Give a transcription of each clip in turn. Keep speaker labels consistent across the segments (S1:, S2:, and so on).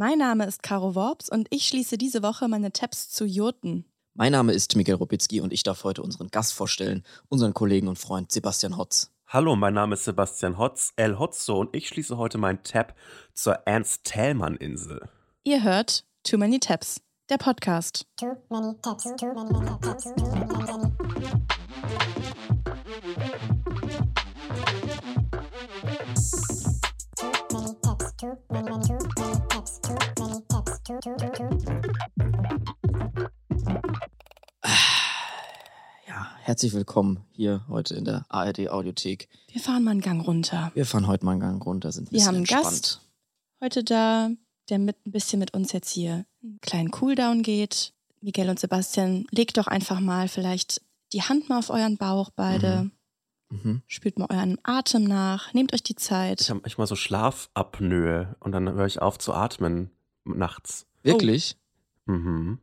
S1: Mein Name ist Caro Worps und ich schließe diese Woche meine Tabs zu Jurten.
S2: Mein Name ist Miguel Rubitzky und ich darf heute unseren Gast vorstellen, unseren Kollegen und Freund Sebastian Hotz.
S3: Hallo, mein Name ist Sebastian Hotz, El Hotzo, und ich schließe heute meinen Tab zur Ernst-Thälmann-Insel.
S1: Ihr hört Too Many Tabs, der Podcast.
S4: Too many tabs, too many tabs, too many Too many tabs, too many, many, too many
S2: Ja, herzlich willkommen hier heute in der ARD Audiothek.
S1: Wir fahren mal einen Gang runter.
S2: Wir fahren heute mal einen Gang runter, sind ein
S1: Wir
S2: bisschen
S1: haben einen
S2: entspannt.
S1: Gast heute da, der mit ein bisschen mit uns jetzt hier einen kleinen Cooldown geht. Miguel und Sebastian, legt doch einfach mal vielleicht die Hand mal auf euren Bauch beide.
S2: Mhm.
S1: Spürt mal euren Atem nach. Nehmt euch die Zeit.
S3: Ich habe manchmal so Schlafapnoe und dann höre ich auf zu atmen nachts.
S2: Wirklich?
S3: Mhm.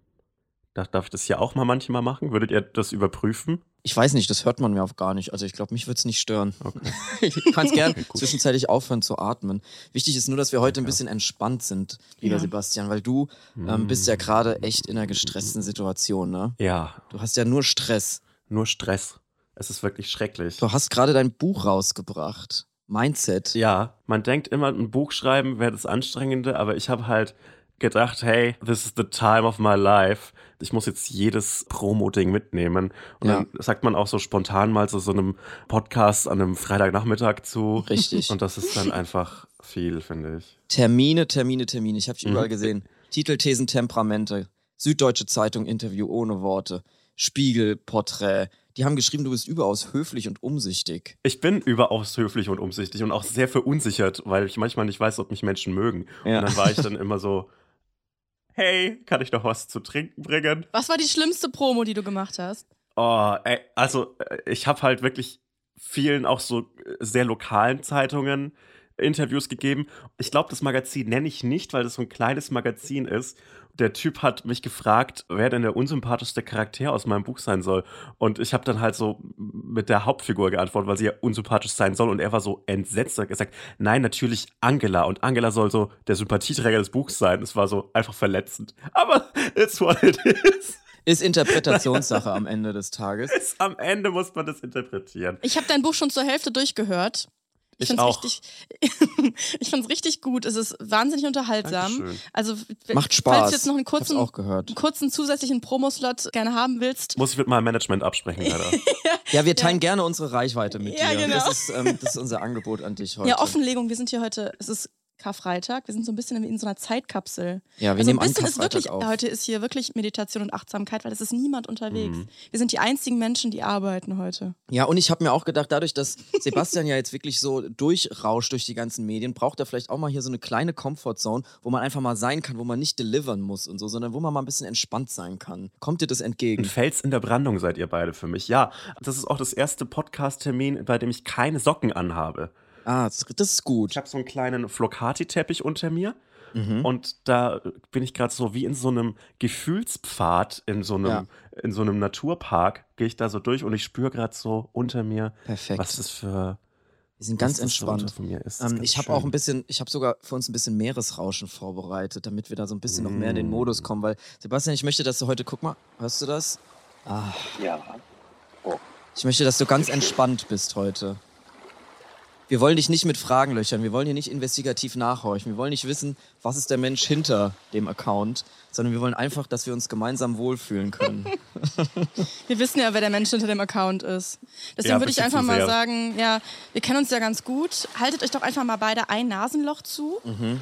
S3: Da- Darf ich das hier auch mal manchmal machen? Würdet ihr das überprüfen?
S2: Ich weiß nicht, das hört man mir auch gar nicht. Also ich glaube, mich würde es nicht stören.
S3: Okay.
S2: Ich kann es gern
S3: Okay,
S2: zwischenzeitlich aufhören zu atmen. Wichtig ist nur, dass wir heute ein
S3: Okay.
S2: bisschen entspannt sind, lieber
S1: Ja.
S2: Sebastian, weil du ähm, bist ja gerade echt in einer gestressten Situation, ne?
S3: Ja,
S2: Du hast ja nur Stress.
S3: nur Stress. Es ist wirklich schrecklich.
S2: Du hast gerade dein Buch rausgebracht. Mindset.
S3: Ja, man denkt immer, ein Buch schreiben wäre das Anstrengende, aber ich habe halt gedacht, hey, this is the time of my life. Ich muss jetzt jedes Promo-Ding mitnehmen. Und
S2: Ja.
S3: dann sagt man auch so spontan mal zu so einem Podcast an einem Freitagnachmittag zu.
S2: Richtig.
S3: Und das ist dann einfach viel, finde ich.
S2: Termine, Termine, Termine. Ich habe dich
S3: Mhm.
S2: überall gesehen. Titel, Thesen, Temperamente. Süddeutsche Zeitung, Interview ohne Worte. Spiegel, Porträt. Die haben geschrieben, du bist überaus höflich und umsichtig.
S3: Ich bin überaus höflich und umsichtig und auch sehr verunsichert, weil ich manchmal nicht weiß, ob mich Menschen mögen.
S2: Ja.
S3: Und dann war ich dann immer so, hey, kann ich noch was zu trinken bringen?
S1: Was war die schlimmste Promo, die du gemacht hast?
S3: Oh, ey, also äh, ich habe halt wirklich vielen auch so äh, sehr lokalen Zeitungen Interviews gegeben. Ich glaube, das Magazin nenne ich nicht, weil das so ein kleines Magazin ist. Der Typ hat mich gefragt, wer denn der unsympathischste Charakter aus meinem Buch sein soll. Und ich habe dann halt so mit der Hauptfigur geantwortet, weil sie ja unsympathisch sein soll. Und er war so entsetzt und hat gesagt, nein, natürlich Angela. Und Angela soll so der Sympathieträger des Buchs sein. Es war so einfach verletzend. Aber it's what it is.
S2: Ist Interpretationssache am Ende des Tages.
S3: Ist- Am Ende muss man das interpretieren.
S1: Ich habe dein Buch schon zur Hälfte durchgehört.
S3: Ich
S1: find's
S3: auch.
S1: richtig. ich find's richtig gut. Es ist wahnsinnig unterhaltsam.
S3: Dankeschön.
S1: Also
S2: Macht
S1: Falls
S2: Spaß.
S1: du jetzt noch einen
S2: Ich hab's
S1: kurzen,
S2: auch gehört.
S1: einen kurzen zusätzlichen Promoslot gerne haben willst.
S3: Muss ich mit meinem Management absprechen, leider.
S2: Ja, wir teilen gerne unsere Reichweite mit
S1: Ja,
S2: dir.
S1: genau.
S2: Das, ist, ähm, das ist unser Angebot an dich heute.
S1: Ja, Offenlegung. Wir sind hier heute. Es ist Karfreitag. Wir sind so ein bisschen in so einer Zeitkapsel.
S2: Ja, wir
S1: also
S2: nehmen
S1: ein
S2: an
S1: bisschen ist wirklich,
S2: auf.
S1: heute ist hier wirklich Meditation und Achtsamkeit, weil es ist niemand unterwegs.
S3: Mhm.
S1: Wir sind die einzigen Menschen, die arbeiten heute.
S2: Ja, und ich habe mir auch gedacht, dadurch, dass Sebastian ja jetzt wirklich so durchrauscht durch die ganzen Medien, braucht er vielleicht auch mal hier so eine kleine Comfortzone, wo man einfach mal sein kann, wo man nicht delivern muss und so, sondern wo man mal ein bisschen entspannt sein kann. Kommt dir das
S3: Ein
S2: entgegen?
S3: Fels in der Brandung seid ihr beide für mich. Ja, das ist auch das erste Podcast-Termin, bei dem ich keine Socken anhabe.
S2: Ah, das, das ist gut.
S3: Ich habe so einen kleinen Flocati-Teppich unter mir.
S2: Mhm.
S3: Und da bin ich gerade so wie in so einem Gefühlspfad, in so einem,
S2: Ja.
S3: in so einem Naturpark, gehe ich da so durch und ich spüre gerade so unter mir,
S2: Perfekt.
S3: was das für.
S2: Wir sind ganz
S3: so
S2: entspannt.
S3: mir ist.
S2: Ähm,
S3: ganz
S2: ich habe auch ein bisschen, ich habe sogar für uns ein bisschen Meeresrauschen vorbereitet, damit wir da so ein bisschen noch mehr in den
S3: Mm.
S2: Modus kommen, weil Sebastian, ich möchte, dass du heute, guck mal, hörst du das? Ah,
S3: Ja.
S2: ich möchte, dass du ganz entspannt bist heute. Wir wollen dich nicht mit Fragen löchern, wir wollen hier nicht investigativ nachhorchen, wir wollen nicht wissen, was ist der Mensch hinter dem Account, sondern wir wollen einfach, dass wir uns gemeinsam wohlfühlen können.
S1: Wir wissen ja, wer der Mensch hinter dem Account ist. Deswegen
S3: Ja,
S1: würde ich einfach mal
S3: sehr.
S1: sagen, ja, wir kennen uns ja ganz gut. Haltet euch doch einfach mal beide ein Nasenloch zu.
S2: Mhm.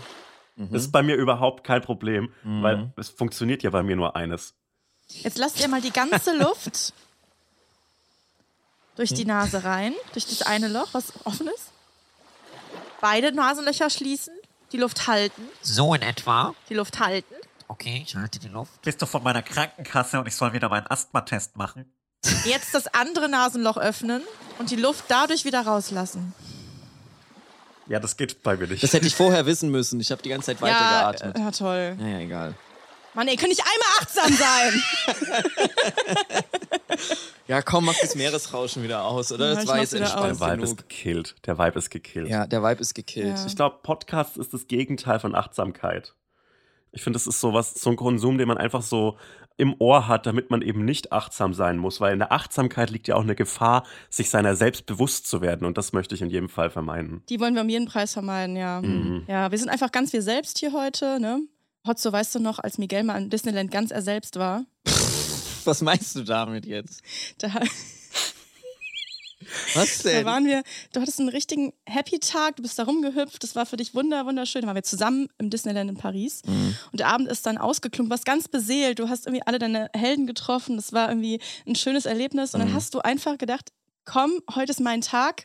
S3: Das ist bei mir überhaupt kein Problem, weil es funktioniert ja bei mir nur eines.
S1: Jetzt lasst ihr mal die ganze Luft durch die Nase rein, durch das eine Loch, was offen ist. Beide Nasenlöcher schließen, die Luft halten,
S5: So in etwa.
S1: die Luft halten.
S5: Okay, ich halte die Luft.
S6: Bist du von meiner Krankenkasse und ich soll wieder meinen Asthmatest machen?
S1: Jetzt das andere Nasenloch öffnen und die Luft dadurch wieder rauslassen.
S3: Ja, das geht bei mir nicht.
S2: Das hätte ich vorher wissen müssen, ich habe die ganze Zeit
S1: Ja,
S2: weitergeatmet.
S1: ja, toll.
S2: Naja, egal.
S1: Mann, ihr könnt nicht einmal achtsam sein.
S2: Ja, komm, mach das Meeresrauschen wieder aus, oder?
S1: Ja,
S2: das war jetzt
S1: wieder
S3: Der
S2: entspannt
S3: Vibe ist gekillt. Der Vibe ist gekillt.
S2: Ja, der Vibe ist gekillt.
S1: Ja.
S3: Ich glaube, Podcast ist das Gegenteil von Achtsamkeit. Ich finde, das ist so was, so ein Konsum, den man einfach so im Ohr hat, damit man eben nicht achtsam sein muss, weil in der Achtsamkeit liegt ja auch eine Gefahr, sich seiner selbst bewusst zu werden und das möchte ich in jedem Fall vermeiden.
S1: Die wollen wir um jeden Preis vermeiden, ja.
S3: Mhm.
S1: Ja, wir sind einfach ganz wir selbst hier heute, ne? Hotzo, weißt du noch, als Miguel mal in Disneyland ganz er selbst war?
S2: Was meinst du damit jetzt?
S1: Da,
S2: Was
S1: da
S2: denn?
S1: waren wir, du hattest einen richtigen Happy-Tag, du bist da rumgehüpft, das war für dich wunder, wunderschön. Da waren wir zusammen im Disneyland in Paris
S2: Mhm.
S1: und der Abend ist dann ausgeklungen, du warst ganz beseelt, du hast irgendwie alle deine Helden getroffen, das war irgendwie ein schönes Erlebnis und dann
S2: Mhm.
S1: hast du einfach gedacht, komm, heute ist mein Tag,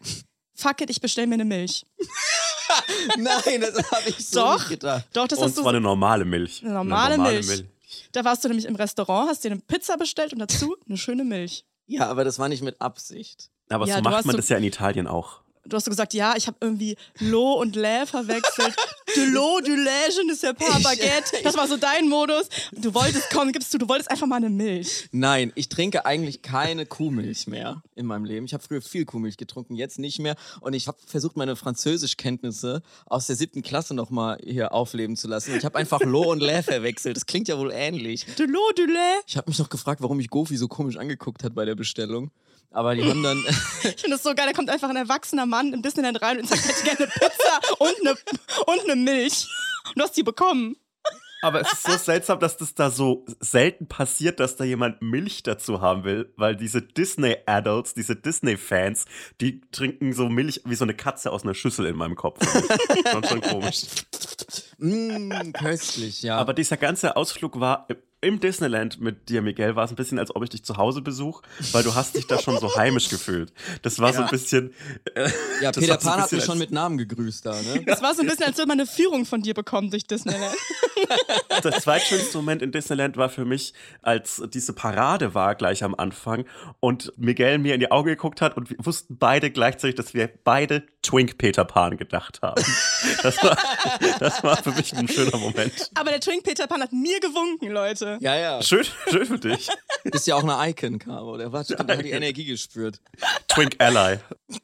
S1: fuck it, ich bestell mir eine Milch.
S2: Nein, das habe ich so
S1: Doch.
S2: nicht gedacht.
S1: Doch, das
S3: und
S1: hast du
S3: zwar eine normale Milch.
S1: Eine normale Milch. Da warst du nämlich im Restaurant, hast dir eine Pizza bestellt und dazu eine schöne Milch.
S2: Ja, aber das war nicht mit Absicht.
S3: Aber
S1: Ja,
S3: so macht man
S1: so-
S3: das ja in Italien auch.
S1: Du hast so gesagt, ja, ich habe irgendwie Lo und Lä verwechselt. De Lo, du Lä, je ne sais pas, Baguette. Das war so dein Modus. Du wolltest, komm, gibst du, du wolltest einfach mal eine Milch.
S2: Nein, ich trinke eigentlich keine Kuhmilch mehr in meinem Leben. Ich habe früher viel Kuhmilch getrunken, jetzt nicht mehr. Und ich habe versucht, meine Französischkenntnisse aus der siebten Klasse nochmal hier aufleben zu lassen. Ich habe einfach Lo und Lä verwechselt. Das klingt ja wohl ähnlich.
S1: De Lo, du Lä.
S2: Ich habe mich noch gefragt, warum mich Gofi so komisch angeguckt hat bei der Bestellung. Aber die haben dann.
S1: Ich finde das so geil, da kommt einfach ein erwachsener Mann in Disneyland rein und sagt, hätte gerne eine Pizza und eine, und eine Milch. Und du hast die bekommen.
S3: Aber es ist so seltsam, dass das da so selten passiert, dass da jemand Milch dazu haben will, weil diese Disney-Adults, diese Disney-Fans, die trinken so Milch wie so eine Katze aus einer Schüssel in meinem Kopf. Schon schon komisch.
S2: Mmm, köstlich, ja.
S3: Aber dieser ganze Ausflug war im Disneyland mit dir, Miguel, war es ein bisschen, als ob ich dich zu Hause besuche, weil du hast dich da schon so heimisch gefühlt. Das war so ein bisschen. Äh,
S2: ja,
S3: das
S2: Peter
S3: war so
S2: Pan hat mich schon mit Namen gegrüßt da, ne?
S1: Das war so ein bisschen, als würde man eine Führung von dir bekommen durch Disneyland.
S3: Der zweitschönste Moment in Disneyland war für mich, als diese Parade war gleich am Anfang und Miguel mir in die Augen geguckt hat und wir wussten beide gleichzeitig, dass wir beide Twink Peter Pan gedacht haben. Das war, das war für mich ein schöner Moment.
S1: Aber der Twink Peter Pan hat mir gewunken, Leute.
S2: Ja, ja.
S3: Schön, schön für dich.
S2: Bist ja auch eine Icon, Caro. Der war, der hat die Energie gespürt.
S3: Twink Ally.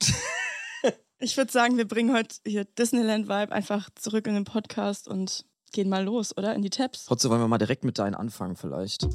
S1: Ich würde sagen, wir bringen heute hier Disneyland-Vibe einfach zurück in den Podcast und gehen mal los, oder? In die Tabs.
S2: Trotzdem wollen wir mal direkt mit deinen anfangen, vielleicht.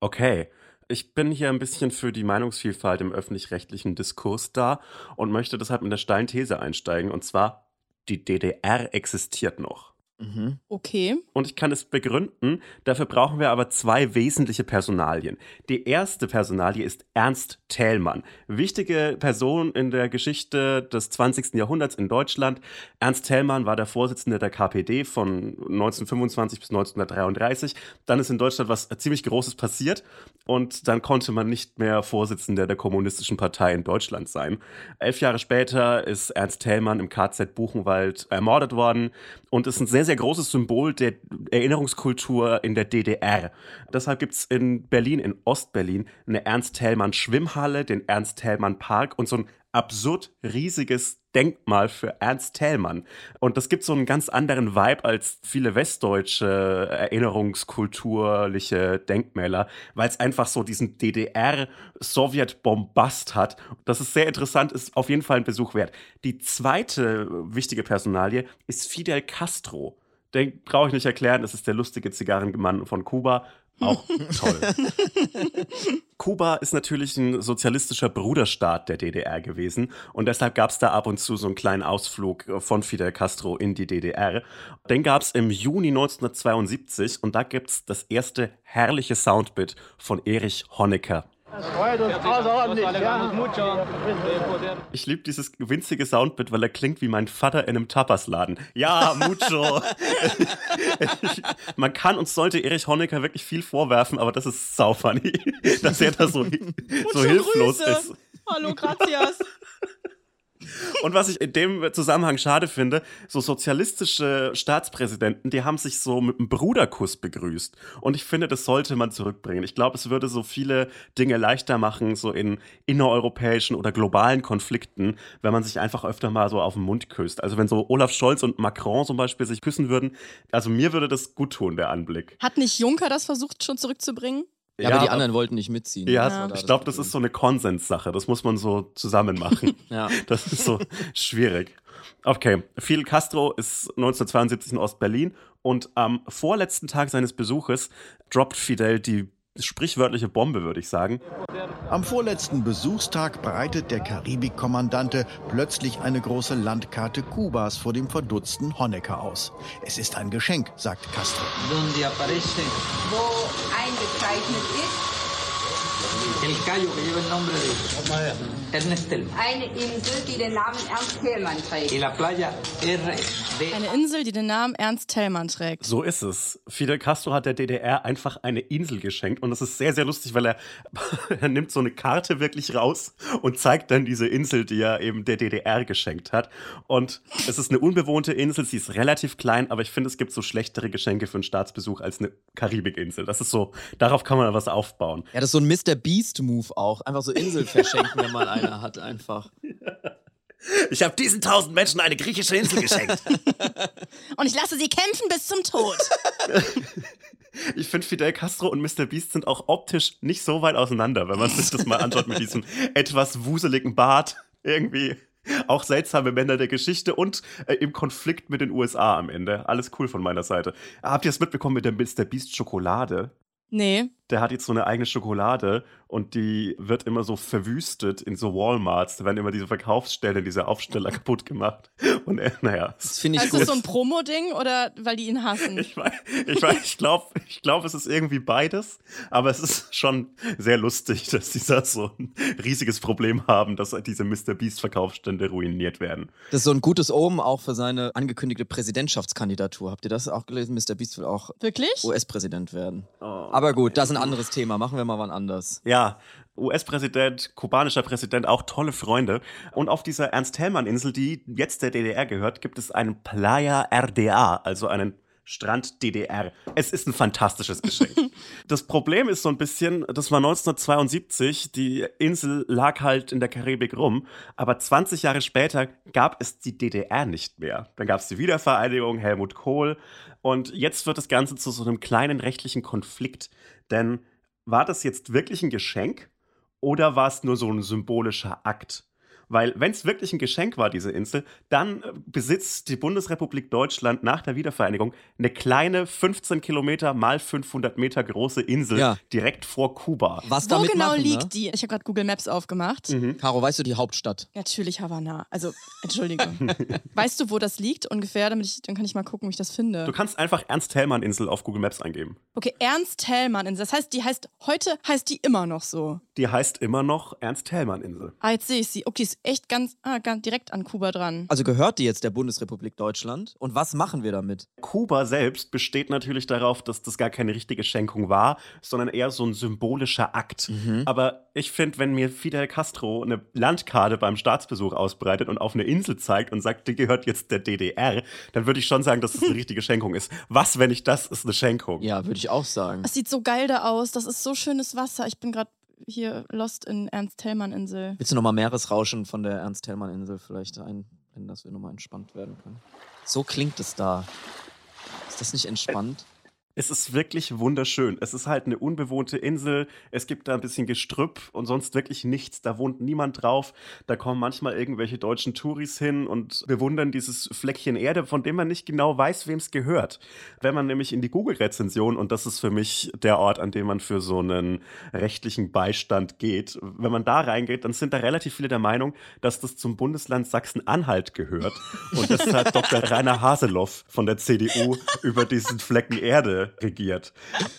S3: Okay. Ich bin hier ein bisschen für die Meinungsvielfalt im öffentlich-rechtlichen Diskurs da und möchte deshalb mit der steilen These einsteigen. Und zwar, die DDR existiert noch.
S2: Mhm.
S1: Okay.
S3: Und ich kann es begründen. Dafür brauchen wir aber zwei wesentliche Personalien. Die erste Personalie ist Ernst Thälmann. Wichtige Person in der Geschichte des 20. Jahrhunderts in Deutschland. Ernst Thälmann war der Vorsitzende der KPD von 1925 bis 1933. Dann ist in Deutschland was ziemlich Großes passiert und dann konnte man nicht mehr Vorsitzender der Kommunistischen Partei in Deutschland sein. Elf Jahre später ist Ernst Thälmann im KZ Buchenwald ermordet worden und ist ein sehr, sehr großes Symbol der Erinnerungskultur in der DDR. Deshalb gibt es in Berlin, in Ostberlin, eine Ernst-Thälmann-Schwimmhalle, den Ernst-Thälmann-Park und so ein absurd riesiges Denkmal für Ernst Thälmann. Und das gibt so einen ganz anderen Vibe als viele westdeutsche erinnerungskulturliche Denkmäler, weil es einfach so diesen DDR-Sowjet-Bombast hat. Das ist sehr interessant, ist auf jeden Fall ein Besuch wert. Die zweite wichtige Personalie ist Fidel Castro. Den brauche ich nicht erklären, das ist der lustige Zigarrenmann von Kuba. Auch toll. Kuba ist natürlich ein sozialistischer Bruderstaat der DDR gewesen und deshalb gab es da ab und zu so einen kleinen Ausflug von Fidel Castro in die DDR. Den gab es im Juni 1972 und da gibt es das erste herrliche Soundbit von Erich Honecker. Ich liebe dieses winzige Soundbit, weil er klingt wie mein Vater in einem Tapasladen. Ja, mucho. Man kann und sollte Erich Honecker wirklich viel vorwerfen, aber das ist sau funny, dass er da so, so hilflos
S1: Grüße.
S3: ist.
S1: Hallo, gracias.
S3: Und was ich in dem Zusammenhang schade finde, so sozialistische Staatspräsidenten, die haben sich so mit einem Bruderkuss begrüßt. Und ich finde, das sollte man zurückbringen. Ich glaube, es würde so viele Dinge leichter machen, so in innereuropäischen oder globalen Konflikten, wenn man sich einfach öfter mal so auf den Mund küsst. Also wenn so Olaf Scholz und Macron zum Beispiel sich küssen würden, also mir würde das gut tun, der Anblick.
S1: Hat nicht Juncker das versucht schon zurückzubringen?
S2: Ja, aber die anderen wollten nicht mitziehen.
S3: Ja,
S2: da
S3: ich glaube, das ist so eine Konsenssache. Das muss man so zusammen machen.
S2: Ja.
S3: Das ist so schwierig. Okay, Fidel Castro ist 1972 in Ostberlin und am vorletzten Tag seines Besuches droppt Fidel die sprichwörtliche Bombe, würde ich sagen.
S7: Am vorletzten Besuchstag breitet der Karibikkommandante plötzlich eine große Landkarte Kubas vor dem verdutzten Honecker aus. Es ist ein Geschenk, sagt Castro.
S8: wo eingezeichnet ist
S9: el callo que lleva el nombre de Ernest Tellman
S8: eine Insel, die den Namen Ernst Thälmann trägt.
S1: Eine Insel, die den Namen Ernst Tellmann trägt.
S3: So ist es. Fidel Castro hat der DDR einfach eine Insel geschenkt und das ist sehr, sehr lustig, weil er, er nimmt so eine Karte wirklich raus und zeigt dann diese Insel, die er eben der DDR geschenkt hat. Und es ist eine unbewohnte Insel, sie ist relativ klein, aber ich finde, es gibt so schlechtere Geschenke für einen Staatsbesuch als eine Karibikinsel. Das ist so, darauf kann man was aufbauen.
S2: Ja, das ist so ein Mr. Beast-Move auch. Einfach so Insel verschenken, wenn man eine hat, einfach.
S3: Ich habe diesen tausend Menschen eine griechische Insel geschenkt.
S1: Und ich lasse sie kämpfen bis zum Tod.
S3: Ich finde, Fidel Castro und Mr. Beast sind auch optisch nicht so weit auseinander, wenn man sich das mal anschaut mit diesem etwas wuseligen Bart. Irgendwie auch seltsame Männer der Geschichte und äh, im Konflikt mit den USA am Ende. Alles cool von meiner Seite. Habt ihr es mitbekommen mit der Mr. Beast Schokolade?
S1: Nee.
S3: Der hat jetzt so eine eigene Schokolade und die wird immer so verwüstet in so Walmarts. Da werden immer diese Verkaufsstellen, diese Aufsteller kaputt gemacht. Und äh, naja,
S2: Das finde ich
S1: Ist das
S2: gut.
S1: so ein Promo-Ding oder weil die ihn hassen?
S3: Ich weiß, ich, weiß, ich glaube, ich glaub, es ist irgendwie beides, aber es ist schon sehr lustig, dass die da so ein riesiges Problem haben, dass diese Mr. Beast-Verkaufsstände ruiniert werden.
S2: Das ist so ein gutes Omen auch für seine angekündigte Präsidentschaftskandidatur. Habt ihr das auch gelesen? Mr. Beast will auch
S1: Wirklich?
S2: US-Präsident werden.
S3: Oh.
S2: Aber gut, das ist ein anderes Thema. Machen wir mal wann anders.
S3: Ja, US-Präsident, kubanischer Präsident, auch tolle Freunde. Und auf dieser Ernst-Hellmann-Insel, die jetzt der DDR gehört, gibt es einen Playa RDA, also einen Strand DDR. Es ist ein fantastisches Geschenk. das Problem ist so ein bisschen, das war 1972, die Insel lag halt in der Karibik rum, aber 20 Jahre später gab es die DDR nicht mehr. Dann gab es die Wiedervereinigung, Helmut Kohl und jetzt wird das Ganze zu so einem kleinen rechtlichen Konflikt. Denn war das jetzt wirklich ein Geschenk oder war es nur so ein symbolischer Akt? Weil, wenn es wirklich ein Geschenk war, diese Insel, dann äh, besitzt die Bundesrepublik Deutschland nach der Wiedervereinigung eine kleine 15 Kilometer mal 500 Meter große Insel
S2: Ja.
S3: direkt vor Kuba.
S2: Was
S1: Wo
S2: damit
S1: genau
S2: machen,
S1: liegt
S2: ne?
S1: die? Ich habe gerade Google Maps aufgemacht.
S3: Mhm.
S2: Caro, weißt du die Hauptstadt?
S1: Natürlich Havanna. Also, Entschuldigung. weißt du, wo das liegt ungefähr? Damit ich, dann kann ich mal gucken, wie ich das finde.
S3: Du kannst einfach Ernst-Hellmann-Insel auf Google Maps eingeben.
S1: Okay, Ernst Thälmann. Insel. Das heißt, die heißt, heute heißt die immer noch so.
S3: Die heißt immer noch Ernst-Hellmann-Insel.
S1: Ah, jetzt sehe ich sie. Okay, ist echt ganz, ah, ganz direkt an Kuba dran.
S2: Also gehört die jetzt der Bundesrepublik Deutschland? Und was machen wir damit?
S3: Kuba selbst besteht natürlich darauf, dass das gar keine richtige Schenkung war, sondern eher so ein symbolischer Akt. Aber ich finde, wenn mir Fidel Castro eine Landkarte beim Staatsbesuch ausbreitet und auf eine Insel zeigt und sagt, die gehört jetzt der DDR, dann würde ich schon sagen, dass das eine richtige Schenkung ist. Was, wenn nicht das ist eine Schenkung?
S2: Ja, würde ich auch sagen.
S1: Das sieht so geil da aus. Das ist so schönes Wasser. Ich bin gerade hier lost in Ernst-Thälmann-Insel.
S2: Willst du nochmal Meeresrauschen von der Ernst-Hellmann-Insel vielleicht einblenden, dass wir nochmal entspannt werden können? So klingt es da. Ist das nicht entspannt?
S3: Es ist wirklich wunderschön. Es ist halt eine unbewohnte Insel. Es gibt da ein bisschen Gestrüpp und sonst wirklich nichts. Da wohnt niemand drauf. Da kommen manchmal irgendwelche deutschen Touris hin und bewundern dieses Fleckchen Erde, von dem man nicht genau weiß, wem es gehört. Wenn man nämlich in die Google-Rezension, und das ist für mich der Ort, an dem man für so einen rechtlichen Beistand geht, wenn man da reingeht, dann sind da relativ viele der Meinung, dass das zum Bundesland Sachsen-Anhalt gehört. Und deshalb Dr. Rainer Haseloff von der CDU über diesen Flecken Erde regiert.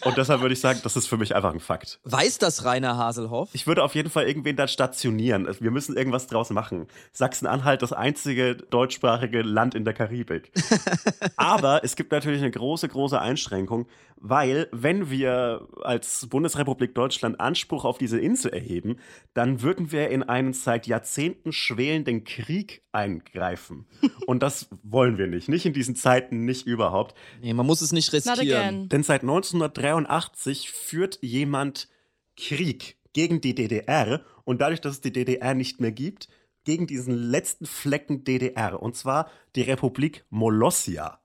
S3: Und deshalb würde ich sagen, das ist für mich einfach ein Fakt.
S2: Weiß das Rainer Haselhoff?
S3: Ich würde auf jeden Fall irgendwen da stationieren. Wir müssen irgendwas draus machen. Sachsen-Anhalt, das einzige deutschsprachige Land in der Karibik. Aber es gibt natürlich eine große, große Einschränkung, weil wenn wir als Bundesrepublik Deutschland Anspruch auf diese Insel erheben, dann würden wir in einen seit Jahrzehnten schwelenden Krieg eingreifen. Und das wollen wir nicht. Nicht in diesen Zeiten, nicht überhaupt.
S2: Nee, man muss es nicht
S1: Not
S2: riskieren.
S1: Again.
S3: Denn seit 1983 führt jemand Krieg gegen die DDR und dadurch, dass es die DDR nicht mehr gibt, gegen diesen letzten Flecken DDR. Und zwar die Republik Molossia.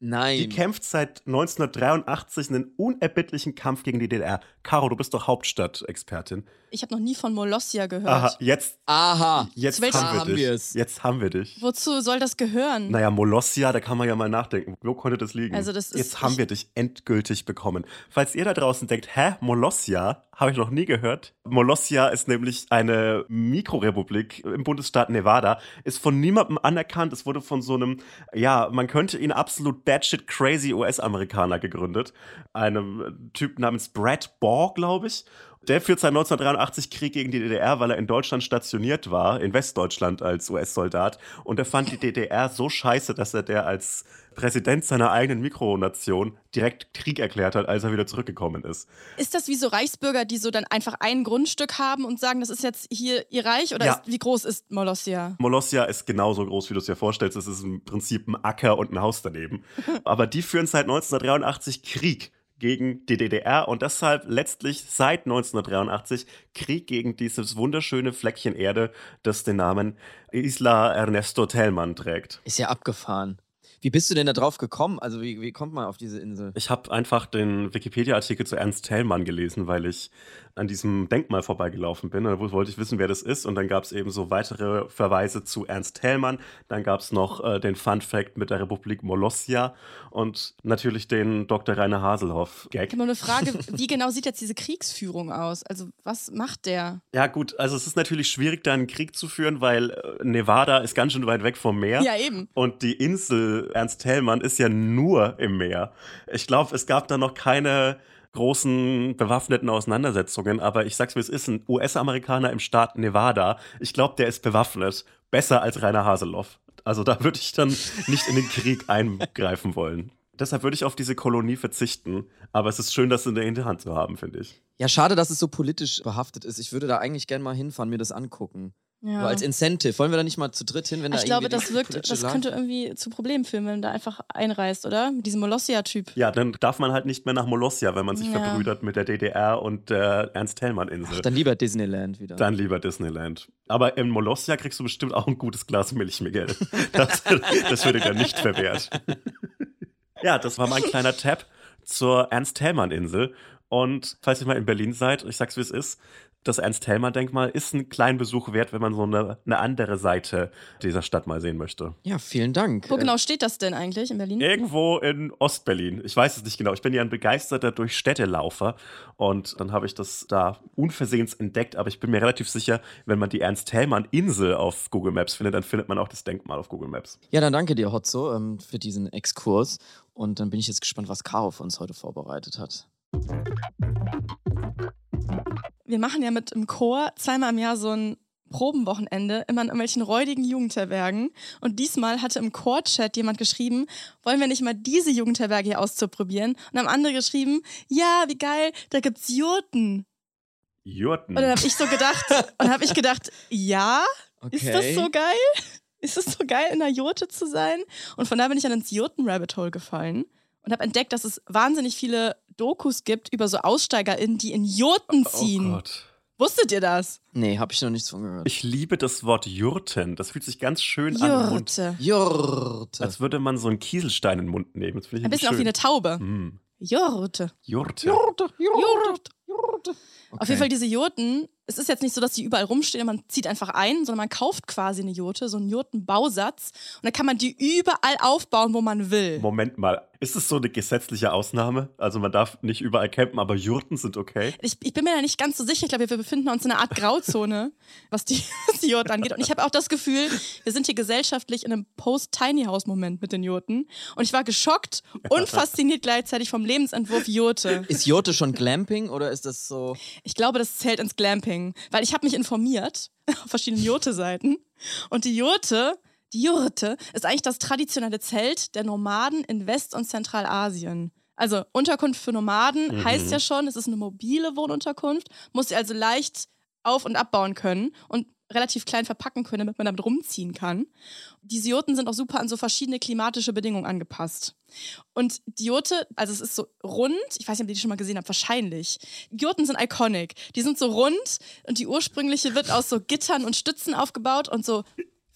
S2: Nein.
S3: Die kämpft seit 1983 einen unerbittlichen Kampf gegen die DDR. Caro, du bist doch Hauptstadt-Expertin.
S1: Ich habe noch nie von Molossia gehört.
S3: Aha, jetzt,
S2: Aha.
S3: jetzt haben wir
S2: haben
S3: dich.
S2: wir's.
S3: Jetzt haben wir dich.
S1: Wozu soll das gehören?
S3: Naja, Molossia, da kann man ja mal nachdenken. Wo konnte das liegen?
S1: Also das ist-
S3: Jetzt haben wir dich endgültig bekommen. Falls ihr da draußen denkt, hä, Molossia, habe ich noch nie gehört. Molossia ist nämlich eine Mikrorepublik im Bundesstaat Nevada, ist von niemandem anerkannt. Es wurde von so einem, ja, man könnte ihn absolut batshit crazy US-Amerikaner gegründet. Einem Typ namens Brad Baugh, glaube ich. Der führt seit 1983 Krieg gegen die DDR, weil er in Deutschland stationiert war, in Westdeutschland als US-Soldat. Und er fand die DDR so scheiße, dass er der als Präsident seiner eigenen Mikronation direkt Krieg erklärt hat, als er wieder zurückgekommen ist.
S1: Ist das wie so Reichsbürger, die so dann einfach ein Grundstück haben und sagen, das ist jetzt hier ihr Reich? Oder
S3: Ja.
S1: ist, wie groß ist Molossia?
S3: Molossia ist genauso groß, wie du es dir vorstellst. Es ist im Prinzip ein Acker und ein Haus daneben. Aber die führen seit 1983 Krieg gegen die DDR und deshalb letztlich seit 1983 Krieg gegen dieses wunderschöne Fleckchen Erde, das den Namen Isla Ernesto Tellmann trägt.
S2: Ist ja abgefahren. Wie bist du denn da drauf gekommen? Also, wie, wie kommt man auf diese Insel?
S3: Ich habe einfach den Wikipedia-Artikel zu Ernst Thälmann gelesen, weil ich an diesem Denkmal vorbeigelaufen bin. Da wollte ich wissen, wer das ist. Und dann gab es eben so weitere Verweise zu Ernst Thälmann. Dann gab es noch äh, den Fun-Fact mit der Republik Molossia und natürlich den Dr. Rainer Haselhoff-Gag.
S1: Ich habe nur eine Frage, wie genau sieht jetzt diese Kriegsführung aus? Also was macht der?
S3: Ja, gut, also es ist natürlich schwierig, da einen Krieg zu führen, weil äh, Nevada ist ganz schön weit weg vom Meer.
S1: Ja, eben.
S3: Und die Insel Ernst Thälmann ist ja nur im Meer. Ich glaube, es gab da noch keine großen bewaffneten Auseinandersetzungen, aber ich sag's wie es ist, ein US-Amerikaner im Staat Nevada, ich glaube, der ist bewaffnet. Besser als Rainer Haseloff. Also da würde ich dann nicht in den Krieg eingreifen wollen. Deshalb würde ich auf diese Kolonie verzichten. Aber es ist schön, das in der Hinterhand zu haben, finde ich.
S2: Ja, schade, dass es so politisch behaftet ist. Ich würde da eigentlich gerne mal hinfahren, mir das angucken.
S1: Ja.
S2: So als Incentive. Wollen wir da nicht mal zu dritt hin, wenn da
S1: ich glaube, das wirkt, das könnte irgendwie zu Problemen führen, wenn du da einfach einreist, oder? Mit diesem Molossia-Typ.
S3: Ja, dann darf man halt nicht mehr nach Molossia, wenn man sich
S1: Ja.
S3: verbrüdert mit der DDR und der Ernst-Thälmann-Insel.
S2: Ach, dann lieber Disneyland wieder.
S3: Dann lieber Disneyland. Aber in Molossia kriegst du bestimmt auch ein gutes Glas Milch, Miguel. Das, das würde dir nicht verwehrt. Ja, das war mein kleiner Tab zur Ernst-Thälmann-Insel. Und falls ihr mal in Berlin seid, ich sag's wie es ist, das Ernst-Thälmann-Denkmal ist einen kleinen Besuch wert, wenn man so eine, eine andere Seite dieser Stadt mal sehen möchte.
S2: ja, vielen Dank.
S1: Wo
S2: Äh,
S1: genau steht das denn eigentlich in Berlin?
S3: Irgendwo in Ostberlin. Ich weiß es nicht genau. Ich bin ja ein begeisterter Durchstädtelaufer und dann habe ich das da unversehens entdeckt. Aber ich bin mir relativ sicher, wenn man die Ernst-Thälmann-Insel auf Google Maps findet, dann findet man auch das Denkmal auf Google Maps.
S2: Ja, dann danke dir, Hotzo, ähm, für diesen Exkurs. Und dann bin ich jetzt gespannt, was Caro für uns heute vorbereitet hat.
S1: Wir machen ja mit im Chor zweimal im Jahr so ein Probenwochenende immer in irgendwelchen räudigen Jugendherbergen. Und diesmal hatte im Chor-Chat jemand geschrieben, wollen wir nicht mal diese Jugendherberge hier auszuprobieren? Und haben andere geschrieben, ja, wie geil, da gibt's Jurten.
S3: Jurten.
S1: Und dann habe ich so gedacht, und habe ich gedacht, ja, ist das
S2: Okay.
S1: so geil? Ist es so geil, in einer Jurte zu sein? Und von da bin ich dann ins Jurten-Rabbit-Hole gefallen und habe entdeckt, dass es wahnsinnig viele Dokus gibt über so AussteigerInnen, die in Jurten
S3: Oh
S1: ziehen.
S3: Gott.
S1: Wusstet ihr das?
S2: Nee, habe ich noch nichts von gehört.
S3: Ich liebe das Wort Jurten. Das fühlt sich ganz schön an. im Mund.
S1: Jurte.
S2: Jurte.
S3: Als würde man so einen Kieselstein in den Mund nehmen. Das ich
S1: Ein bisschen auch wie eine Taube.
S3: Mm.
S1: Jurte.
S3: Jurte.
S2: Jurte,
S1: Jurte.
S2: Jurte.
S1: Auf jeden Fall diese Jurten, es ist jetzt nicht so, dass die überall rumstehen und man zieht einfach ein, sondern man kauft quasi eine Jurte, so einen Jurtenbausatz und dann kann man die überall aufbauen, wo man will.
S3: Moment mal, ist es so eine gesetzliche Ausnahme? Also man darf nicht überall campen, aber Jurten sind okay?
S1: Ich, ich bin mir da nicht ganz so sicher. Ich glaube, wir befinden uns in einer Art Grauzone, was die, was die Jurten angeht. Und ich habe auch das Gefühl, wir sind hier gesellschaftlich in einem Post-Tiny-House-Moment mit den Jurten. Und ich war geschockt und fasziniert gleichzeitig vom Lebensentwurf Jurte.
S2: Ist Jurte schon Glamping oder ist das so?
S1: Ich glaube, das zählt ins Glamping, weil ich habe mich informiert auf verschiedenen Jurte-Seiten. Und die Jurte, die Jurte ist eigentlich das traditionelle Zelt der Nomaden in West- und Zentralasien. Also Unterkunft für Nomaden
S3: Mhm.
S1: heißt ja schon, es ist eine mobile Wohnunterkunft, muss sie also leicht auf- und abbauen können und relativ klein verpacken können, damit man damit rumziehen kann. Diese Jurten sind auch super an so verschiedene klimatische Bedingungen angepasst. Und die Jurte, also es ist so rund, ich weiß nicht, ob ihr die schon mal gesehen habt, wahrscheinlich. Die Jurten sind iconic. Die sind so rund und die ursprüngliche wird aus so Gittern und Stützen aufgebaut und so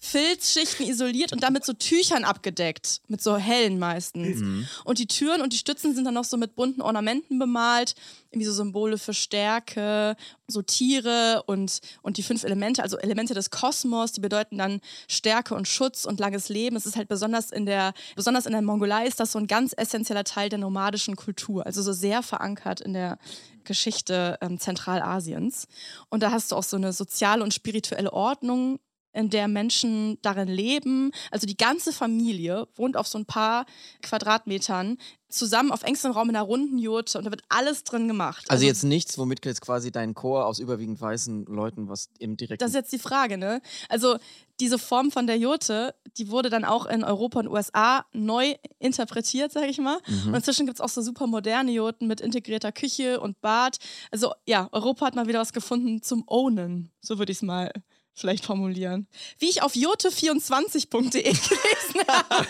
S1: Filzschichten isoliert und dann mit so Tüchern abgedeckt. Mit so hellen meistens.
S2: Mhm.
S1: Und die Türen und die Stützen sind dann noch so mit bunten Ornamenten bemalt. Irgendwie so Symbole für Stärke, so Tiere und, und die fünf Elemente, also Elemente des Kosmos, die bedeuten dann Stärke und Schutz und langes Leben. Es ist halt besonders in der, besonders in der Mongolei ist das so ein ganz essentieller Teil der nomadischen Kultur. Also so sehr verankert in der Geschichte ähm, Zentralasiens. Und da hast du auch so eine soziale und spirituelle Ordnung in der Menschen darin leben. Also die ganze Familie wohnt auf so ein paar Quadratmetern zusammen auf engstem Raum in einer runden Jurte und da wird alles drin gemacht.
S2: Also jetzt nichts, womit jetzt quasi dein Chor aus überwiegend weißen Leuten was im direkten...
S1: Das ist jetzt die Frage, ne? Also diese Form von der Jurte, die wurde dann auch in Europa und USA neu interpretiert, sage ich mal.
S2: Mhm.
S1: Und inzwischen gibt es auch so super moderne Jurten mit integrierter Küche und Bad. Also ja, Europa hat mal wieder was gefunden zum Ownen. So würde ich es mal vielleicht formulieren. Wie ich auf jote24.de gelesen habe,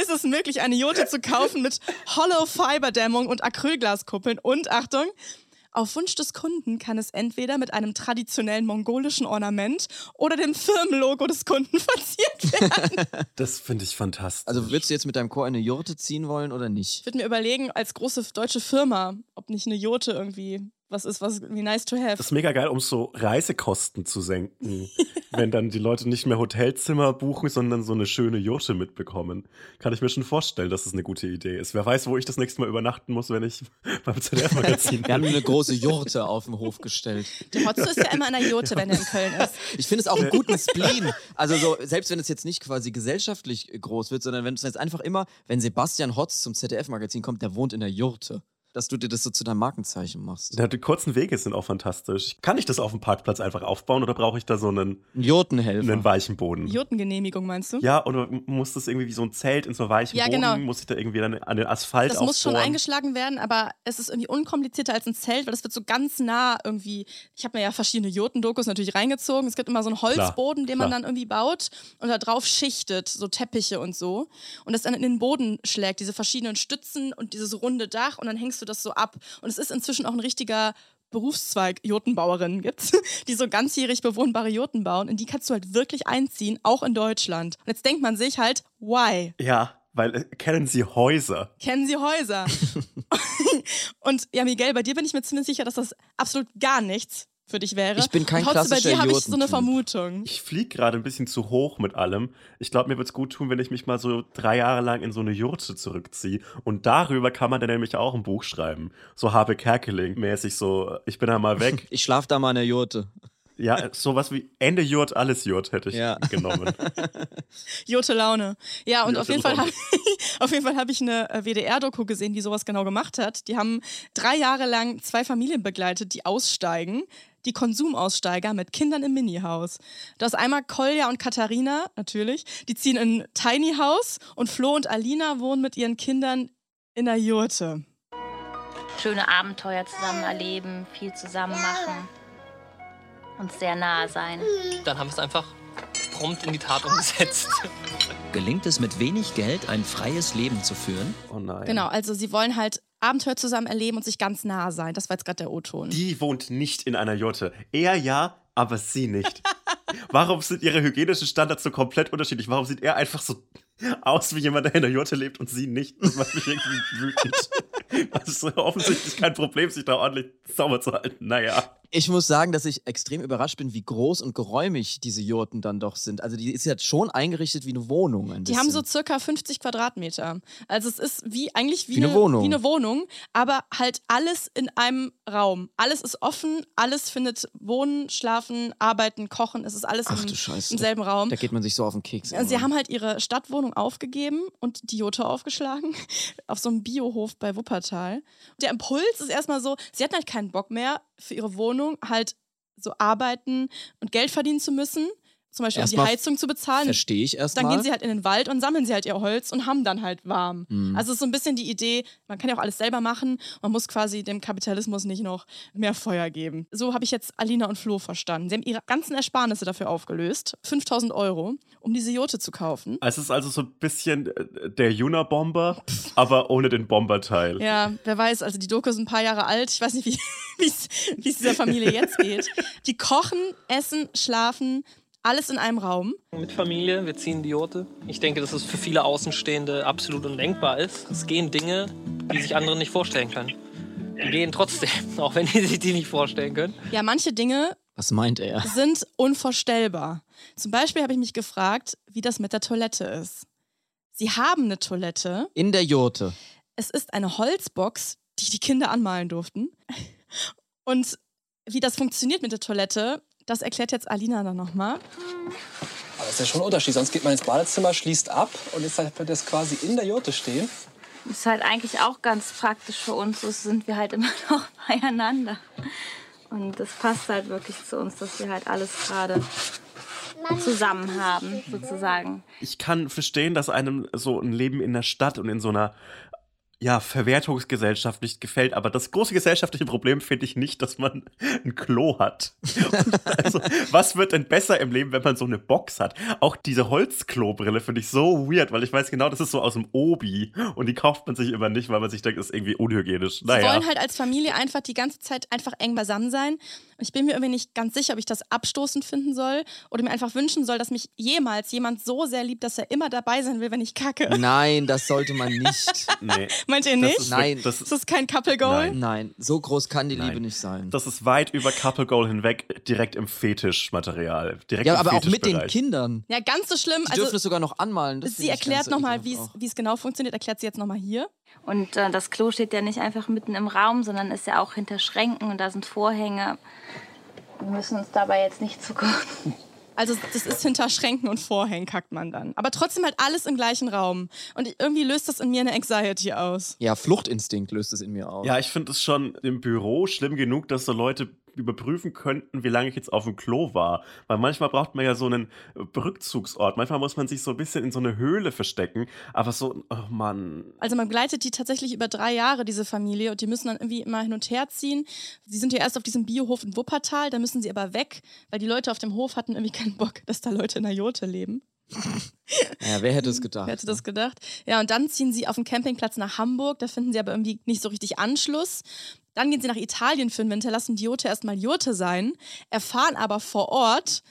S1: ist es möglich, eine Jote zu kaufen mit Hollow-Fiber-Dämmung und Acrylglaskuppeln. Und Achtung, auf Wunsch des Kunden kann es entweder mit einem traditionellen mongolischen Ornament oder dem Firmenlogo des Kunden verziert werden.
S3: Das finde ich fantastisch.
S2: Also würdest du jetzt mit deinem Chor eine Jurte ziehen wollen oder nicht?
S1: Ich würde mir überlegen, als große deutsche Firma, ob nicht eine Jote irgendwie was ist, was irgendwie nice to have.
S3: Das ist mega geil, um so Reisekosten zu senken. wenn dann die Leute nicht mehr Hotelzimmer buchen, sondern so eine schöne Jurte mitbekommen. Kann ich mir schon vorstellen, dass das eine gute Idee ist. Wer weiß, wo ich das nächste Mal übernachten muss, wenn ich beim ZDF-Magazin
S2: Wir haben eine große Jurte auf den Hof gestellt.
S1: Der Hotzo ist ja immer in einer Jote, wenn er in Köln ist.
S2: Ich finde es auch einen guten Spleen. Also so, selbst wenn es jetzt nicht quasi gesellschaftlich groß wird, sondern wenn es jetzt einfach immer, wenn Sebastian Hotz zum ZDF-Magazin kommt, der wohnt in der Jurte. Dass du dir das so zu deinem Markenzeichen machst.
S3: Ja, die kurzen Wege sind auch fantastisch. Kann ich das auf dem Parkplatz einfach aufbauen oder brauche ich da so einen,
S2: Ein Jurtenhelfer.
S3: einen weichen Boden?
S1: Jotengenehmigung meinst du?
S3: Ja, oder muss das irgendwie wie so ein Zelt in so weichem
S1: Ja,
S3: Boden?
S1: genau.
S3: Muss ich da irgendwie dann an den Asphalt
S1: Das muss schon
S3: aufbohren?
S1: eingeschlagen werden, aber es ist irgendwie unkomplizierter als ein Zelt, weil das wird so ganz nah irgendwie. Ich habe mir ja verschiedene Jotendokus natürlich reingezogen. Es gibt immer so einen Holzboden, den man
S3: klar.
S1: dann irgendwie baut und da drauf schichtet, so Teppiche und so. Und das dann in den Boden schlägt, diese verschiedenen Stützen und dieses runde Dach und dann hängst du das so ab. Und es ist inzwischen auch ein richtiger Berufszweig Jotenbauerinnen gibt's, die so ganzjährig bewohnbare Joten bauen. Und die kannst du halt wirklich einziehen, auch in Deutschland. Und jetzt denkt man sich halt, why?
S3: Ja, weil äh, kennen Sie Häuser?
S1: kennen Sie Häuser. und ja, Miguel, bei dir bin ich mir ziemlich sicher, dass das absolut gar nichts für dich wäre.
S2: Ich bin kein
S1: und trotzdem, bei
S2: klassischer
S1: dir habe ich so eine. Vermutung.
S3: Ich fliege gerade ein bisschen zu hoch mit allem. Ich glaube, mir wird es gut tun, wenn ich mich mal so drei Jahre lang in so eine Jurte zurückziehe. Und darüber kann man dann nämlich auch ein Buch schreiben. So Habe Kerkeling-mäßig, so ich bin da mal weg.
S2: Ich schlaf da mal in der Jurte.
S3: Ja, sowas wie Ende Jurt, alles Jurt hätte ich
S2: Ja.
S3: genommen.
S1: Jote Laune. Ja, und auf jeden Fall habe auf jeden Fall habe ich eine äh, WDR-Doku gesehen, die sowas genau gemacht hat. Die haben drei Jahre lang zwei Familien begleitet, die aussteigen. Die Konsumaussteiger mit Kindern im Mini-Haus. Da ist einmal Kolja und Katharina, natürlich. Die ziehen in ein Tiny House und Flo und Alina wohnen mit ihren Kindern in der Jurte.
S10: schöne Abenteuer zusammen erleben, viel zusammen machen und sehr nahe sein.
S11: Dann haben wir es einfach prompt in die Tat umgesetzt.
S12: Gelingt es mit wenig Geld, ein freies Leben zu führen?
S3: Oh nein.
S1: Genau, also sie wollen halt Abenteuer zusammen erleben und sich ganz nah sein. Das war jetzt gerade der O-Ton.
S3: Die wohnt nicht in einer Jurte. Er ja, aber sie nicht. Warum sind ihre hygienischen Standards so komplett unterschiedlich? Warum sieht er einfach so aus wie jemand, der in der Jurte lebt und sie nicht? Das macht mich irgendwie wütend. Das ist offensichtlich kein Problem, sich da ordentlich sauber zu halten. Naja.
S2: Ich muss sagen, dass ich extrem überrascht bin, wie groß und geräumig diese Jurten dann doch sind. Also die ist jetzt schon eingerichtet wie eine Wohnung.
S1: Die haben so circa 50 Quadratmeter. Also es ist wie eigentlich wie,
S2: Wie eine Wohnung.
S1: wie eine Wohnung, aber halt alles in einem Raum. Alles ist offen, alles findet Wohnen, Schlafen, Arbeiten, Kochen. Es ist alles
S2: Ach
S1: im, im selben Raum.
S2: Da geht man sich so auf den Keks.
S1: Also sie haben halt ihre Stadtwohnung aufgegeben und die Jote aufgeschlagen auf so einem Biohof bei Wuppertal. Der Impuls ist erstmal so, sie hatten halt keinen Bock mehr für ihre Wohnung halt so arbeiten und Geld verdienen zu müssen. Zum Beispiel um
S2: Erstmal
S1: die Heizung zu bezahlen.
S2: Verstehe ich
S1: Dann
S2: erstmal.
S1: gehen sie halt in den Wald und sammeln sie halt ihr Holz und haben dann halt warm.
S2: Mhm.
S1: Also es ist so ein bisschen die Idee, man kann ja auch alles selber machen. Man muss quasi dem Kapitalismus nicht noch mehr Feuer geben. So habe ich jetzt Alina und Flo verstanden. Sie haben ihre ganzen Ersparnisse dafür aufgelöst. 5000 Euro, um diese Jote zu kaufen.
S3: Es ist also so ein bisschen äh, der Juna-Bomber, aber ohne den Bomberteil.
S1: Ja, wer weiß, also die Doku ist ein paar Jahre alt. Ich weiß nicht, wie es dieser Familie jetzt geht. Die kochen, essen, schlafen Alles in einem Raum.
S11: Mit Familie, wir ziehen die Jurte. Ich denke, dass es für viele Außenstehende absolut undenkbar ist. Es gehen Dinge, die sich andere nicht vorstellen können. Die gehen trotzdem, auch wenn die sich die nicht vorstellen können.
S1: Ja, manche Dinge
S2: Was meint er?
S1: sind unvorstellbar. Zum Beispiel habe ich mich gefragt, wie das mit der Toilette ist. Sie haben eine Toilette.
S2: In der Jurte.
S1: Es ist eine Holzbox, die die Kinder anmalen durften. Und wie das funktioniert mit der Toilette, das erklärt jetzt Alina dann nochmal.
S13: Aber das ist ja schon ein Unterschied. Sonst geht man ins Badezimmer, schließt ab und jetzt hat man das quasi in der Jurte stehen.
S10: Das ist halt eigentlich auch ganz praktisch für uns. So sind wir halt immer noch beieinander. Und das passt halt wirklich zu uns, dass wir halt alles gerade zusammen haben, sozusagen.
S3: Ich kann verstehen, dass einem so ein Leben in der Stadt und in so einer ja, Verwertungsgesellschaft nicht gefällt, aber das große gesellschaftliche Problem finde ich nicht, dass man ein Klo hat. also, was wird denn besser im Leben, wenn man so eine Box hat? Auch diese Holzklobrille finde ich so weird, weil ich weiß genau, das ist so aus dem Obi und die kauft man sich immer nicht, weil man sich denkt, das ist irgendwie unhygienisch.
S1: Sie
S3: Naja.
S1: wollen halt als Familie einfach die ganze Zeit einfach eng beisammen sein. Und ich bin mir irgendwie nicht ganz sicher, ob ich das abstoßend finden soll oder mir einfach wünschen soll, dass mich jemals jemand so sehr liebt, dass er immer dabei sein will, wenn ich kacke.
S2: Nein, das sollte man nicht.
S3: Nee.
S1: Meint ihr
S3: Das
S1: nicht?
S3: ist
S2: Nein.
S3: Das,
S1: Ist das kein Couple Goal?
S3: Nein.
S2: Nein, so groß kann die
S3: Nein.
S2: Liebe nicht sein.
S3: das ist weit über Couple Goal hinweg direkt im Fetischmaterial. Direkt
S2: Ja,
S3: im
S2: aber auch mit den. Kindern.
S1: Ja, ganz so schlimm.
S2: Die
S1: Also,
S2: dürfen es sogar noch anmalen. Das
S1: sie erklärt nochmal, wie es genau funktioniert. Erklärt sie jetzt nochmal hier.
S10: Und äh, das Klo steht ja nicht einfach mitten im Raum, sondern ist ja auch hinter Schränken und da sind Vorhänge. Wir müssen uns dabei jetzt nicht zu kurz.
S1: Also das ist hinter Schränken und Vorhängen kackt man dann. Aber trotzdem halt alles im gleichen Raum. Und irgendwie löst das in mir eine Anxiety aus.
S2: Ja, Fluchtinstinkt löst es in mir aus.
S3: Ja, ich finde es schon im Büro schlimm genug, dass so Leute überprüfen könnten, wie lange ich jetzt auf dem Klo war. Weil manchmal braucht man ja so einen äh, Rückzugsort. Manchmal muss man sich so ein bisschen in so eine Höhle verstecken. Aber so, oh Mann.
S1: Also man begleitet die tatsächlich über drei Jahre, diese Familie. Und die müssen dann irgendwie immer hin und her ziehen. Sie sind ja erst auf diesem Biohof in Wuppertal. Da müssen sie aber weg, weil die Leute auf dem Hof hatten irgendwie keinen Bock, dass da Leute in der Jurte leben.
S2: Ja, wer hätte es gedacht?
S1: Wer hätte das gedacht? Ja, und dann ziehen sie auf den Campingplatz nach Hamburg. Da finden sie aber irgendwie nicht so richtig Anschluss. Dann gehen sie nach Italien für den Winter, lassen die Jurte erstmal Jurte sein, erfahren aber vor Ort,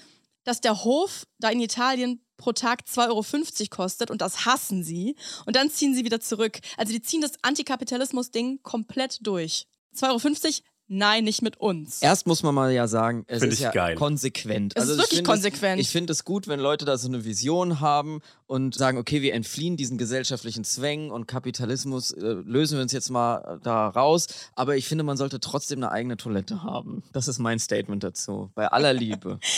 S1: dass der Hof da in Italien pro Tag 2,50 Euro kostet und das hassen sie. Und dann ziehen sie wieder zurück. Also die ziehen das Antikapitalismus-Ding komplett durch. 2,50 Euro? Nein, nicht mit uns.
S2: Erst muss man mal ja sagen, es
S3: Find
S2: ist
S3: ich
S2: ja
S3: geil.
S2: konsequent. Also
S1: Es ist
S2: ich
S1: wirklich
S2: finde
S1: konsequent.
S2: Es, ich finde es gut, wenn Leute da so eine Vision haben und sagen, okay, wir entfliehen diesen gesellschaftlichen Zwängen und Kapitalismus, äh, lösen wir uns jetzt mal äh, da raus. Aber ich finde, man sollte trotzdem eine eigene Toilette haben. Das ist mein Statement dazu. Bei aller Liebe.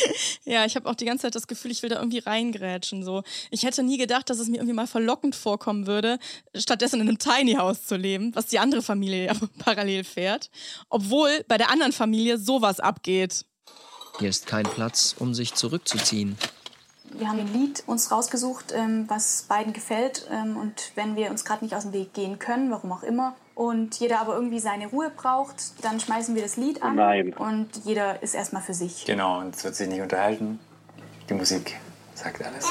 S1: Ja, ich habe auch die ganze Zeit das Gefühl, ich will da irgendwie reingrätschen. So. Ich hätte nie gedacht, dass es mir irgendwie mal verlockend vorkommen würde, stattdessen in einem Tiny House zu leben, was die andere Familie ja parallel fährt. Obwohl bei der anderen Familie sowas abgeht.
S12: Hier ist kein Platz, um sich zurückzuziehen.
S14: Wir haben ein Lied uns rausgesucht, ähm, was beiden gefällt. Ähm, und wenn wir uns gerade nicht aus dem Weg gehen können, warum auch immer, und jeder aber irgendwie seine Ruhe braucht, dann schmeißen wir das Lied an.
S15: Nein.
S14: Und jeder ist erstmal für sich.
S15: Genau, und es wird sich nicht unterhalten. Die Musik sagt alles.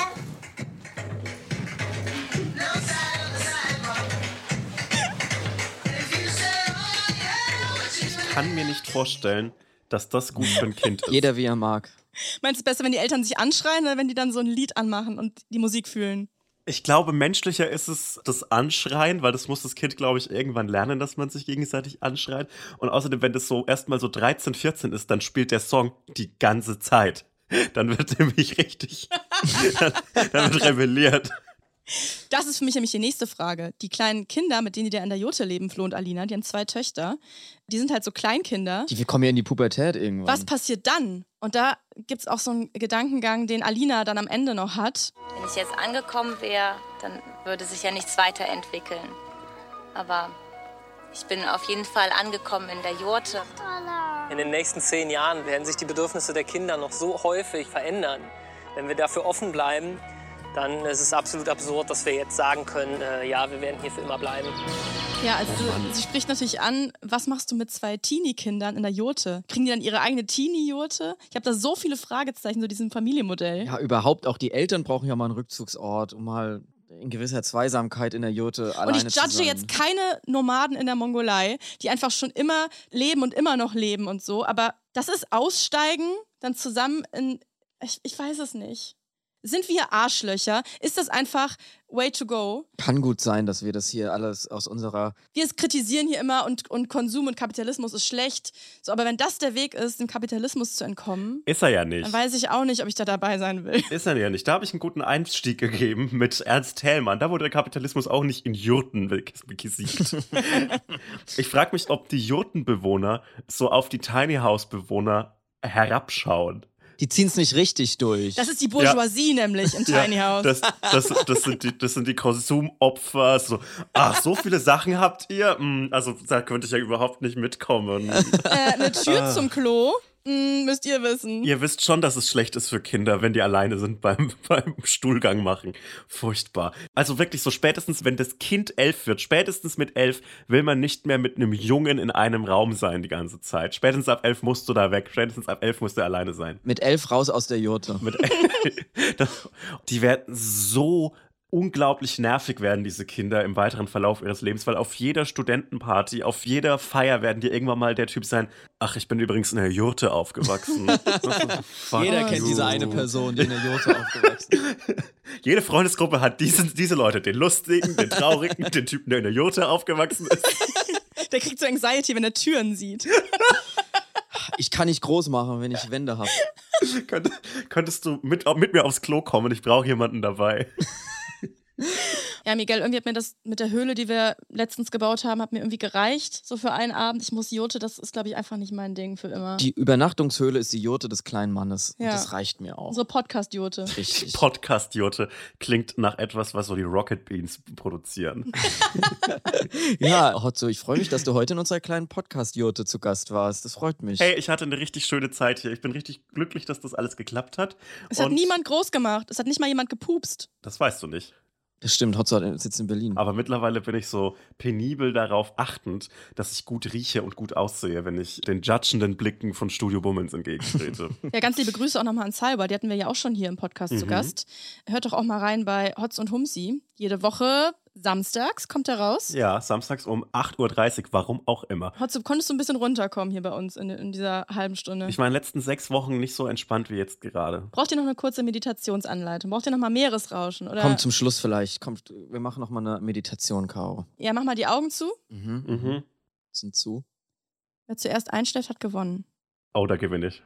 S3: Ich kann mir nicht vorstellen, dass das gut für ein Kind ist.
S2: Jeder wie er mag.
S1: Meinst du es besser, wenn die Eltern sich anschreien oder wenn die dann so ein Lied anmachen und die Musik fühlen?
S3: Ich glaube, menschlicher ist es das Anschreien, weil das muss das Kind, glaube ich, irgendwann lernen, dass man sich gegenseitig anschreit. Und außerdem, wenn das so erstmal so 13, 14 ist, dann spielt der Song die ganze Zeit. Dann wird nämlich richtig, dann, dann wird rebelliert.
S1: Das ist für mich nämlich die nächste Frage. Die kleinen Kinder, mit denen die da in der Jote leben, Flo und Alina, die haben zwei Töchter, die sind halt so Kleinkinder.
S2: Die, kommen ja in die Pubertät irgendwann.
S1: Was passiert dann? Und da gibt es auch so einen Gedankengang, den Alina dann am Ende noch hat.
S10: Wenn ich jetzt angekommen wäre, dann würde sich ja nichts weiterentwickeln. Aber ich bin auf jeden Fall angekommen in der Jurte.
S11: In den nächsten zehn Jahren werden sich die Bedürfnisse der Kinder noch so häufig verändern. Wenn wir dafür offen bleiben, dann ist es absolut absurd, dass wir jetzt sagen können, äh, ja, wir werden hier für immer bleiben.
S1: Ja, also sie spricht natürlich an, was machst du mit zwei Teenie-Kindern in der Jurte? Kriegen die dann ihre eigene Teenie-Jurte? Ich habe da so viele Fragezeichen zu diesem Familienmodell.
S2: Ja, überhaupt auch die Eltern brauchen ja mal einen Rückzugsort, um mal in gewisser Zweisamkeit in der Jurte
S1: Und
S2: alleine
S1: ich
S2: zu
S1: judge
S2: sein.
S1: jetzt keine Nomaden in der Mongolei, die einfach schon immer leben und immer noch leben und so. Aber das ist Aussteigen, dann zusammen in Ich, ich weiß es nicht. Sind wir Arschlöcher? Ist das einfach way to go?
S2: Kann gut sein, dass wir das hier alles aus unserer.
S1: Wir kritisieren hier immer und, und Konsum und Kapitalismus ist schlecht. So, aber wenn das der Weg ist, dem Kapitalismus zu entkommen,
S3: Ist er ja nicht.
S1: dann weiß ich auch nicht, ob ich da dabei sein will.
S3: Ist er ja nicht. Da habe ich einen guten Einstieg gegeben mit Ernst Thälmann. Da wurde der Kapitalismus auch nicht in Jurten besiegt. ich frage mich, ob die Jurtenbewohner so auf die Tiny House Bewohner herabschauen.
S2: Die ziehen es nicht richtig durch.
S1: Das ist die Bourgeoisie nämlich im Tiny House.
S3: Das, das, das, sind die, das sind die Konsumopfer. So, ach, so viele Sachen habt ihr? Hm, Also, da könnte ich ja überhaupt nicht mitkommen.
S1: äh, eine Tür
S3: Ah.
S1: zum Klo, hm, müsst ihr wissen.
S3: Ihr wisst schon, dass es schlecht ist für Kinder, wenn die alleine sind beim, beim Stuhlgang machen. Furchtbar. Also wirklich so spätestens, wenn das Kind elf wird, spätestens mit elf will man nicht mehr mit einem Jungen in einem Raum sein die ganze Zeit. Spätestens ab elf musst du da weg. Spätestens ab elf musst du alleine sein.
S2: Mit elf raus aus der Jurte.
S3: Mit das, die werden so unglaublich nervig werden, diese Kinder im weiteren Verlauf ihres Lebens, weil auf jeder Studentenparty, auf jeder Feier werden die irgendwann mal der Typ sein, ach, ich bin übrigens in der Jurte aufgewachsen.
S2: Jeder kennt diese eine Person, die in der Jurte aufgewachsen ist.
S3: Jede Freundesgruppe hat diese, diese Leute, den lustigen, den traurigen, den Typen, der in der Jurte aufgewachsen ist.
S1: Der kriegt so Anxiety, wenn er Türen sieht.
S2: Ich kann nicht groß machen, wenn ich Wände habe.
S3: Könnt, könntest du mit, mit mir aufs Klo kommen? Ich brauche jemanden dabei.
S1: Ja, Miguel, irgendwie hat mir das mit der Höhle, die wir letztens gebaut haben, hat mir irgendwie gereicht, so für einen Abend. Ich muss Jote, das ist, glaube ich, einfach nicht mein Ding für immer.
S2: Die Übernachtungshöhle ist die Jurte des kleinen Mannes. Und
S1: Ja.
S2: das reicht mir auch.
S1: Unsere Podcast-Jote.
S2: Richtig.
S3: Podcast-Jurte klingt nach etwas, was so die Rocket Beans produzieren.
S2: Ja, Hotzo, ich freue mich, dass du heute in unserer kleinen Podcast-Jurte zu Gast warst. Das freut mich.
S3: Hey, ich hatte eine richtig schöne Zeit hier. Ich bin richtig glücklich, dass das alles geklappt hat.
S1: Es hat
S3: Und
S1: niemand groß gemacht. Es hat nicht mal jemand gepupst.
S3: Das weißt du nicht.
S2: Das stimmt, Hotzo hat- sitzt in Berlin.
S3: Aber mittlerweile bin ich so penibel darauf achtend, dass ich gut rieche und gut aussehe, wenn ich den judgenden Blicken von Studio Bummens entgegentrete.
S1: Ja, ganz liebe Grüße auch nochmal an Cyber. Die hatten wir ja auch schon hier im Podcast zu
S3: Mhm.
S1: Gast. Hört doch auch mal rein bei Hotz und Humsi. Jede Woche samstags kommt er raus.
S3: ja, samstags um 8.30 Uhr, warum auch immer.
S1: Hotz, konntest du ein bisschen runterkommen hier bei uns in, in dieser halben Stunde?
S3: Ich meine, letzten sechs Wochen nicht so entspannt wie jetzt gerade.
S1: Braucht ihr noch eine kurze Meditationsanleitung? Braucht ihr noch mal Meeresrauschen? Oder?
S2: Komm zum Schluss vielleicht. Kommt, wir machen noch mal eine Meditation, Caro.
S1: Ja, mach mal die Augen zu.
S2: Mhm.
S3: Mhm.
S2: Sind zu.
S1: Wer zuerst einschläft, hat gewonnen.
S3: Oh, da gewinne ich.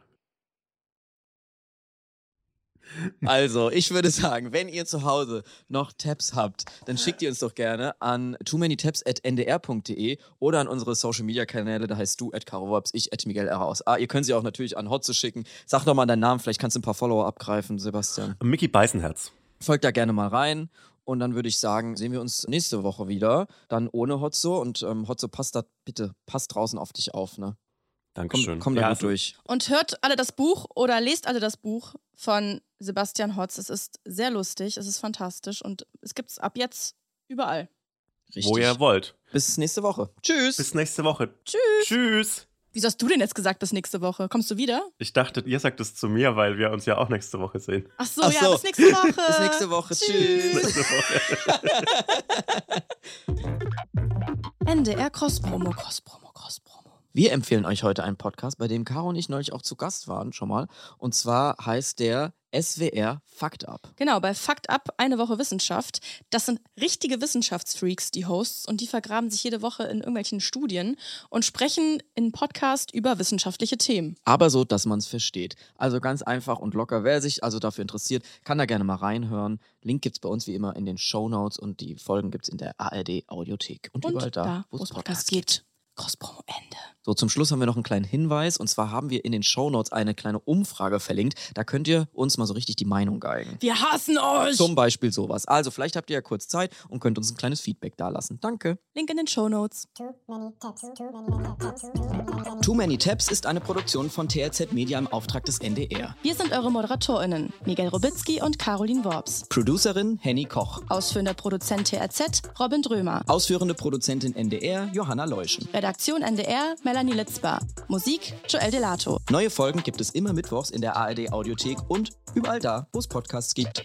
S2: Also, ich würde sagen, wenn ihr zu Hause noch Tabs habt, dann schickt ihr uns doch gerne an too many ndr.de oder an unsere Social Media Kanäle, da heißt du at Karowaps, ich at Miguel R. aus. Ah, ihr könnt sie auch natürlich an Hotze schicken. Sag doch mal deinen Namen, vielleicht kannst du ein paar Follower abgreifen, Sebastian.
S3: Mickey Beißenherz.
S2: Folgt da gerne mal rein. Und dann würde ich sagen, sehen wir uns nächste Woche wieder. Dann ohne Hotzo. Und ähm, Hotzo, passt da bitte, passt draußen auf dich auf, ne?
S3: Dankeschön.
S2: Komm, komm da
S3: Ja,
S2: gut
S3: also-
S2: durch.
S1: Und hört alle das Buch oder lest alle das Buch von Sebastian Hotz. Es ist sehr lustig, es ist fantastisch und es gibt es ab jetzt überall.
S3: Wo ihr wollt.
S2: Bis nächste Woche. Tschüss.
S3: Bis nächste Woche.
S1: Tschüss.
S3: Tschüss.
S1: Wieso hast du denn jetzt gesagt bis nächste Woche? Kommst du wieder?
S3: Ich dachte, ihr sagt es zu mir, weil wir uns ja auch nächste Woche sehen.
S1: Ach so,
S2: Ach
S1: ja,
S2: so.
S1: bis nächste Woche.
S2: Bis nächste Woche. Tschüss.
S3: Nächste Woche.
S1: NDR Cross Promo, Cross Promo, Cross Promo.
S2: Wir empfehlen euch heute einen Podcast, bei dem Caro und ich neulich auch zu Gast waren, schon mal. Und zwar heißt der SWR Fakt Up.
S1: Genau, bei Fakt Up, eine Woche Wissenschaft. Das sind richtige Wissenschaftsfreaks, die Hosts, und die vergraben sich jede Woche in irgendwelchen Studien und sprechen in Podcast über wissenschaftliche Themen.
S2: Aber so, dass man es versteht. Also ganz einfach und locker. Wer sich also dafür interessiert, kann da gerne mal reinhören. Link gibt es bei uns wie immer in den Show Notes und die Folgen gibt es in der ARD Audiothek. Und,
S1: Und
S2: überall da,
S1: da,
S2: wo es
S1: es Podcast
S2: Podcasts
S1: geht. Cross-Promo Ende.
S2: So, zum Schluss haben wir noch einen kleinen Hinweis. Und zwar haben wir in den Shownotes eine kleine Umfrage verlinkt. Da könnt ihr uns mal so richtig die Meinung geigen.
S1: Wir hassen euch!
S2: Zum Beispiel sowas. Also, vielleicht habt ihr ja kurz Zeit und könnt uns ein kleines Feedback dalassen. Danke.
S1: Link in den Show Notes.
S12: Too Many Tabs ist eine Produktion von TRZ Media im Auftrag des NDR.
S1: Wir sind eure ModeratorInnen, Miguel Robitzky und Caroline Worps.
S12: Producerin Henny Koch.
S1: Ausführender Produzent TRZ, Robin Drömer.
S12: Ausführende Produzentin NDR Johanna Leuschen.
S1: Redaktion Redaktion NDR Melanie Litzbar. Musik Joel Delato.
S12: Neue Folgen gibt es immer mittwochs in der ARD Audiothek und überall da, wo es Podcasts gibt.